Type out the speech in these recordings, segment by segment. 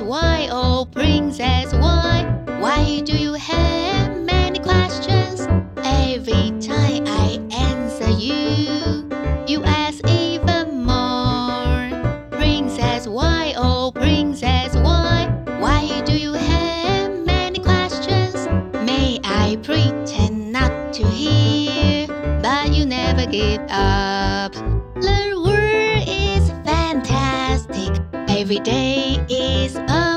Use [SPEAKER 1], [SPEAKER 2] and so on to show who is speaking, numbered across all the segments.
[SPEAKER 1] Why, oh princess, why? Why do you have many questions? Every time I answer you, you ask even more. Princess, why, oh princess, why? Why do you have many questions? May I pretend not to hear, but you never give up. Every day is amazing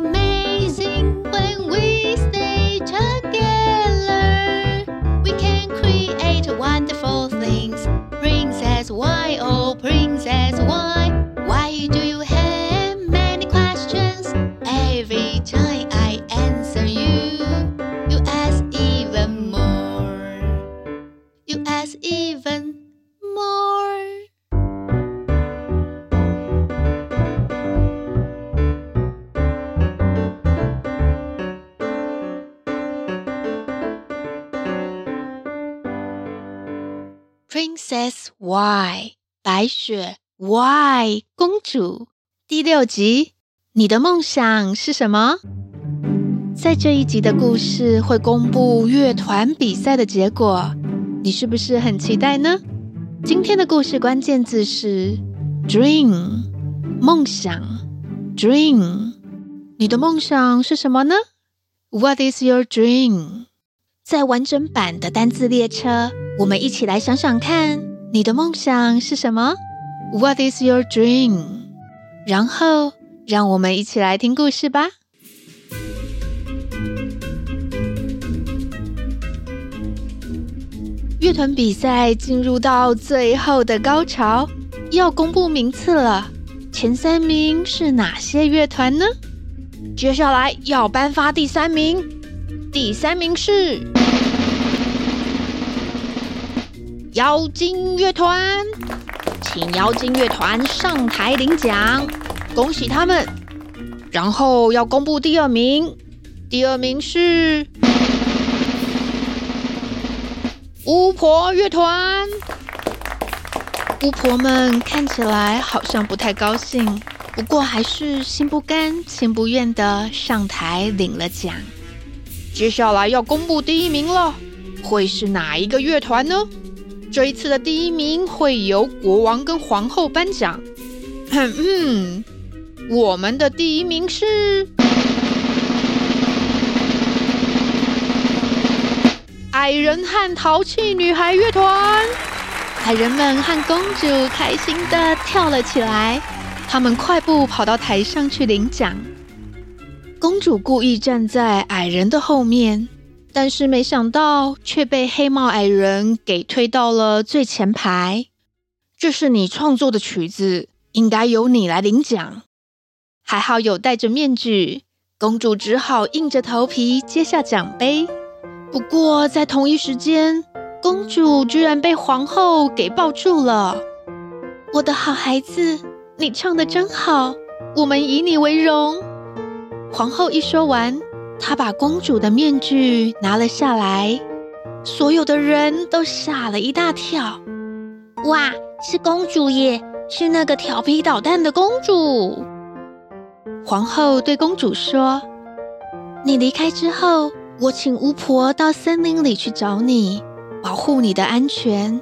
[SPEAKER 1] Princess Why 白雪 Why 公主第六集，你的梦想是什么？在这一集的故事会公布乐团比赛的结果，你是不是很期待呢？今天的故事关键字是 dream 梦想 dream，你的梦想是什么呢？What is your dream？在完整版的单字列车，我们一起来想想看，你的梦想是什么？What is your dream？然后，让我们一起来听故事吧。乐团比赛进入到最后的高潮，要公布名次了。前三名是哪些乐团呢？接下来要颁发第三名，第三名是。妖精乐团，请妖精乐团上台领奖，恭喜他们。然后要公布第二名，第二名是巫婆乐团。巫婆们看起来好像不太高兴，不过还是心不甘情不愿的上台领了奖。接下来要公布第一名了，会是哪一个乐团呢？这一次的第一名会由国王跟皇后颁奖。哼哼，我们的第一名是矮人和淘气女孩乐团。矮人们和公主开心的跳了起来，他们快步跑到台上去领奖。公主故意站在矮人的后面。但是没想到，却被黑帽矮人给推到了最前排。这是你创作的曲子，应该由你来领奖。还好有戴着面具，公主只好硬着头皮接下奖杯。不过在同一时间，公主居然被皇后给抱住了。我的好孩子，你唱的真好，我们以你为荣。皇后一说完。他把公主的面具拿了下来，所有的人都吓了一大跳。哇，是公主耶！是那个调皮捣蛋的公主。皇后对公主说：“你离开之后，我请巫婆到森林里去找你，保护你的安全。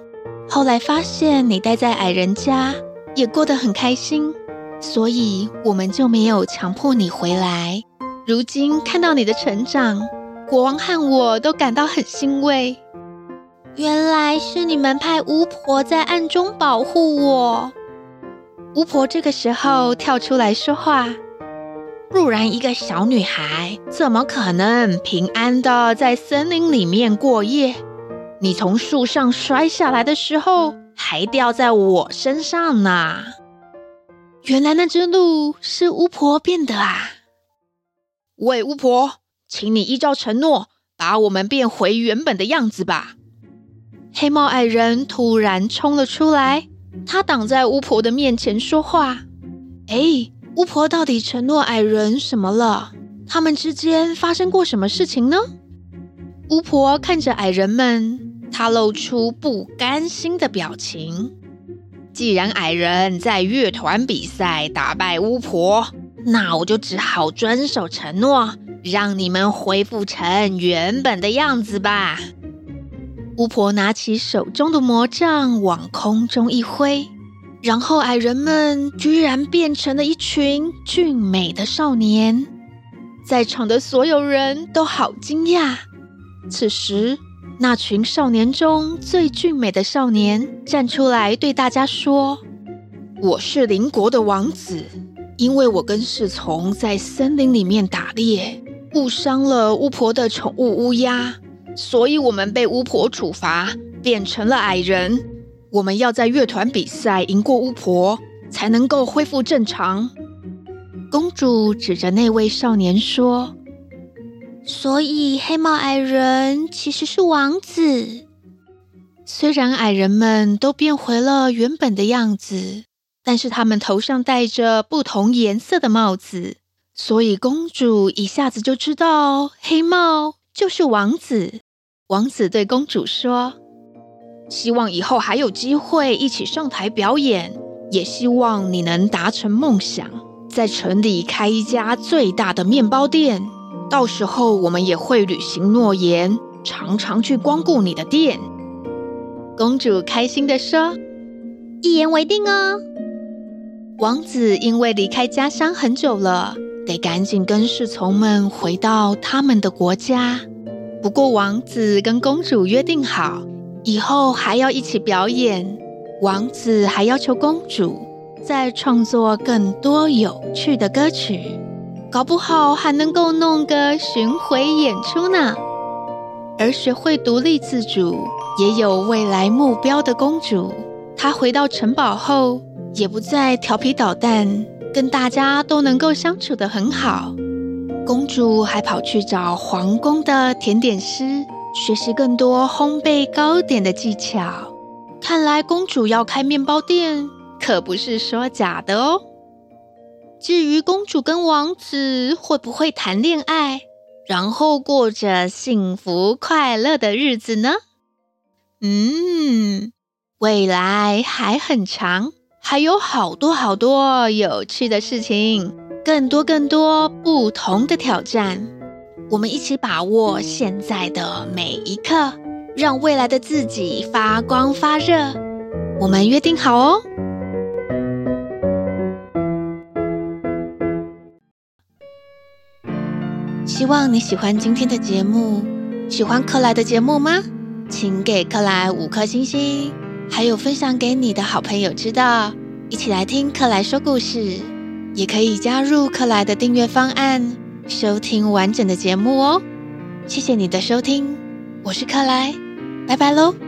[SPEAKER 1] 后来发现你待在矮人家，也过得很开心，所以我们就没有强迫你回来。”如今看到你的成长，国王和我都感到很欣慰。原来是你们派巫婆在暗中保护我。巫婆这个时候跳出来说话：“不然一个小女孩怎么可能平安的在森林里面过夜？你从树上摔下来的时候，还掉在我身上呢。原来那只鹿是巫婆变的啊！”喂，巫婆，请你依照承诺，把我们变回原本的样子吧。黑帽矮人突然冲了出来，他挡在巫婆的面前说话：“哎，巫婆到底承诺矮人什么了？他们之间发生过什么事情呢？”巫婆看着矮人们，她露出不甘心的表情。既然矮人在乐团比赛打败巫婆，那我就只好遵守承诺，让你们恢复成原本的样子吧。巫婆拿起手中的魔杖，往空中一挥，然后矮人们居然变成了一群俊美的少年。在场的所有人都好惊讶。此时，那群少年中最俊美的少年站出来对大家说：“我是邻国的王子，因为我跟侍从在森林里面打猎，误伤了巫婆的宠物乌鸦。”所以我们被巫婆处罚，变成了矮人。我们要在乐团比赛赢过巫婆，才能够恢复正常。公主指着那位少年说：“所以黑帽矮人其实是王子。虽然矮人们都变回了原本的样子，但是他们头上戴着不同颜色的帽子，所以公主一下子就知道黑帽就是王子。”王子对公主说：“希望以后还有机会一起上台表演，也希望你能达成梦想，在城里开一家最大的面包店。到时候我们也会履行诺言，常常去光顾你的店。”公主开心地说：“一言为定哦。”王子因为离开家乡很久了，得赶紧跟侍从们回到他们的国家。不过，王子跟公主约定好，以后还要一起表演。王子还要求公主再创作更多有趣的歌曲，搞不好还能够弄个巡回演出呢。而学会独立自主、也有未来目标的公主，她回到城堡后，也不再调皮捣蛋，跟大家都能够相处得很好。公主还跑去找皇宫的甜点师，学习更多烘焙糕点的技巧。看来公主要开面包店，可不是说假的哦。至于公主跟王子会不会谈恋爱，然后过着幸福快乐的日子呢？嗯，未来还很长，还有好多好多有趣的事情。更多更多不同的挑战，我们一起把握现在的每一刻，让未来的自己发光发热。我们约定好哦。希望你喜欢今天的节目，喜欢克莱的节目吗？请给克莱五颗星星，还有分享给你的好朋友知道，一起来听克莱说故事。也可以加入克莱的订阅方案，收听完整的节目哦。谢谢你的收听，我是克莱，拜拜喽。